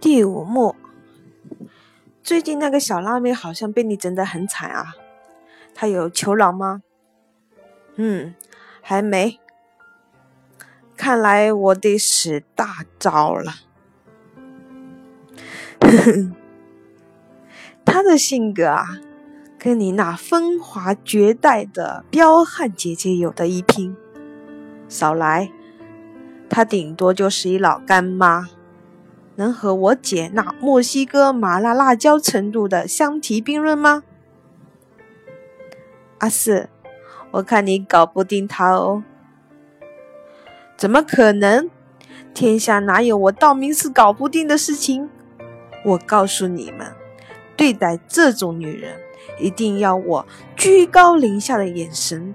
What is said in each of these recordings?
第五幕，最近那个小辣妹好像被你整得很惨啊，她有求饶吗？嗯，还没。看来我得使大招了。呵呵，她的性格啊，跟你那风华绝代的彪悍姐姐有的一拼。少来，她顶多就是一老干妈。能和我姐那墨西哥麻辣辣椒程度的相提并论吗？阿四，我看你搞不定他哦。怎么可能？天下哪有我道明寺搞不定的事情？我告诉你们，对待这种女人，一定要我居高临下的眼神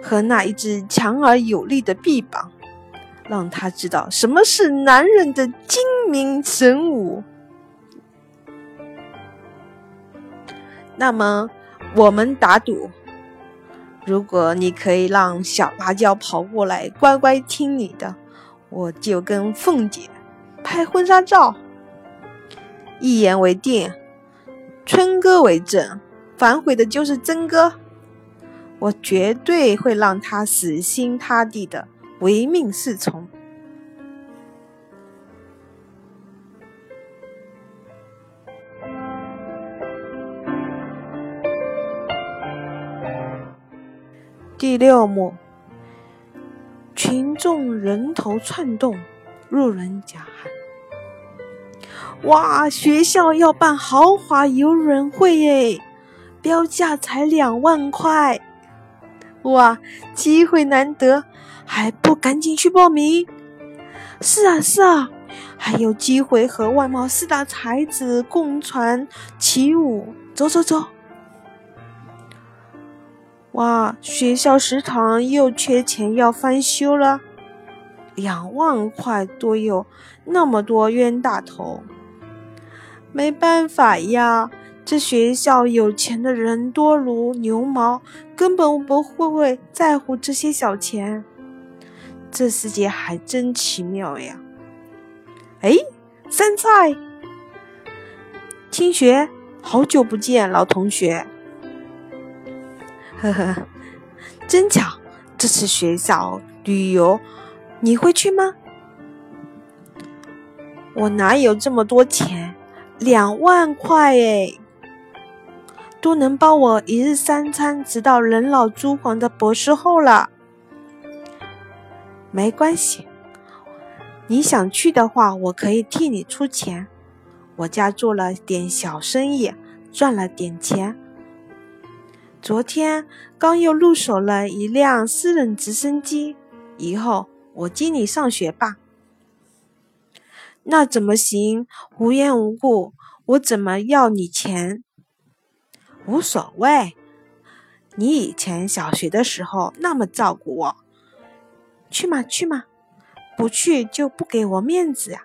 和那一只强而有力的臂膀。让他知道什么是男人的精明神武。那么，我们打赌，如果你可以让小辣椒跑过来乖乖听你的，我就跟凤姐拍婚纱照。一言为定，春哥为证，反悔的就是曾哥。我绝对会让他死心塌地的。唯命是从。第六幕，群众人头窜动，路人甲喊：“哇！学校要办豪华游轮会耶，标价才两万块！哇，机会难得！”还不赶紧去报名？是啊是啊，还有机会和外貌四大才子共船起舞。走走走！哇，学校食堂又缺钱要翻修了，两万块多哟，那么多冤大头。没办法呀，这学校有钱的人多如牛毛，根本不会在乎这些小钱。这世界还真奇妙呀！哎，三菜，听学，好久不见，老同学。呵呵，真巧，这次学校旅游，你会去吗？我哪有这么多钱？两万块哎，都能包我一日三餐，直到人老珠黄的博士后了。没关系，你想去的话，我可以替你出钱。我家做了点小生意，赚了点钱。昨天刚又入手了一辆私人直升机，以后我接你上学吧。那怎么行？无缘无故，我怎么要你钱？无所谓，你以前小学的时候那么照顾我。去嘛去嘛，不去就不给我面子呀！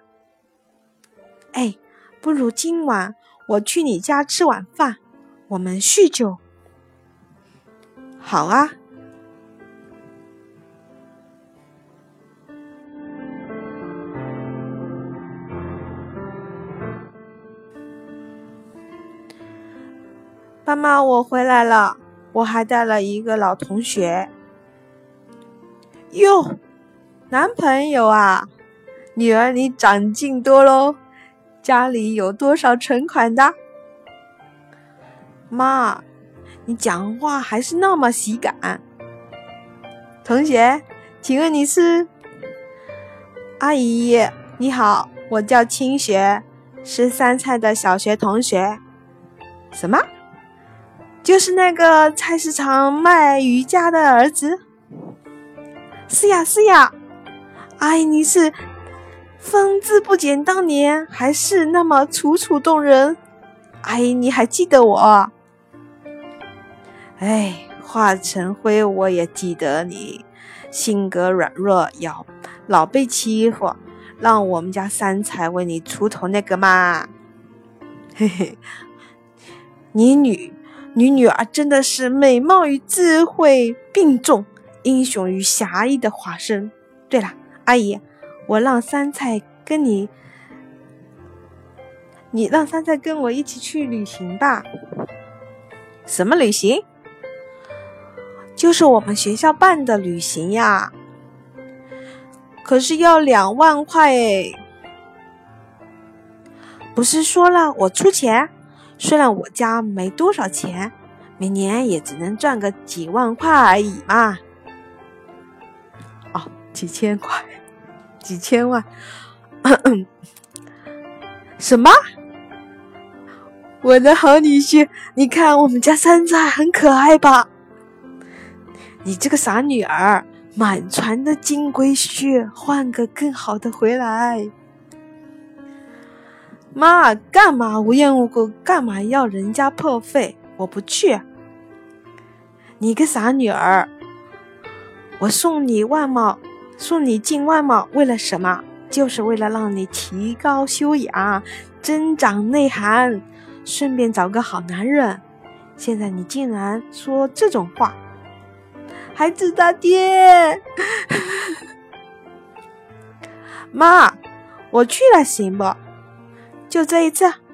哎，不如今晚我去你家吃晚饭，我们叙旧。好啊，妈妈，我回来了，我还带了一个老同学。哟，男朋友啊，女儿你长进多喽！家里有多少存款的？妈，你讲话还是那么喜感。同学，请问你是？阿姨，你好，我叫清雪，是三菜的小学同学。什么？就是那个菜市场卖鱼家的儿子？是呀是呀，阿姨你是风姿不减当年，还是那么楚楚动人。阿姨你还记得我？哎，化成灰我也记得你，性格软弱，要老被欺负，让我们家三才为你出头那个嘛。嘿嘿，你女你女儿真的是美貌与智慧并重。英雄与侠义的化身。对了，阿姨，我让三菜跟你你让三菜跟我一起去旅行吧。什么旅行？就是我们学校办的旅行呀。可是要两万块诶。不是说了我出钱？虽然我家没多少钱，每年也只能赚个几万块而已嘛。哦，几千块，几千万。什么？我的好女婿，你看我们家山菜很可爱吧？你这个傻女儿，满船的金龟婿，换个更好的回来。妈，干嘛无缘无故？干嘛要人家破费？我不去。你个傻女儿，我送你外贸，送你进外贸，为了什么？就是为了让你提高修养，增长内涵，顺便找个好男人。现在你竟然说这种话，孩子他爹，妈，我去了行不？就这一次。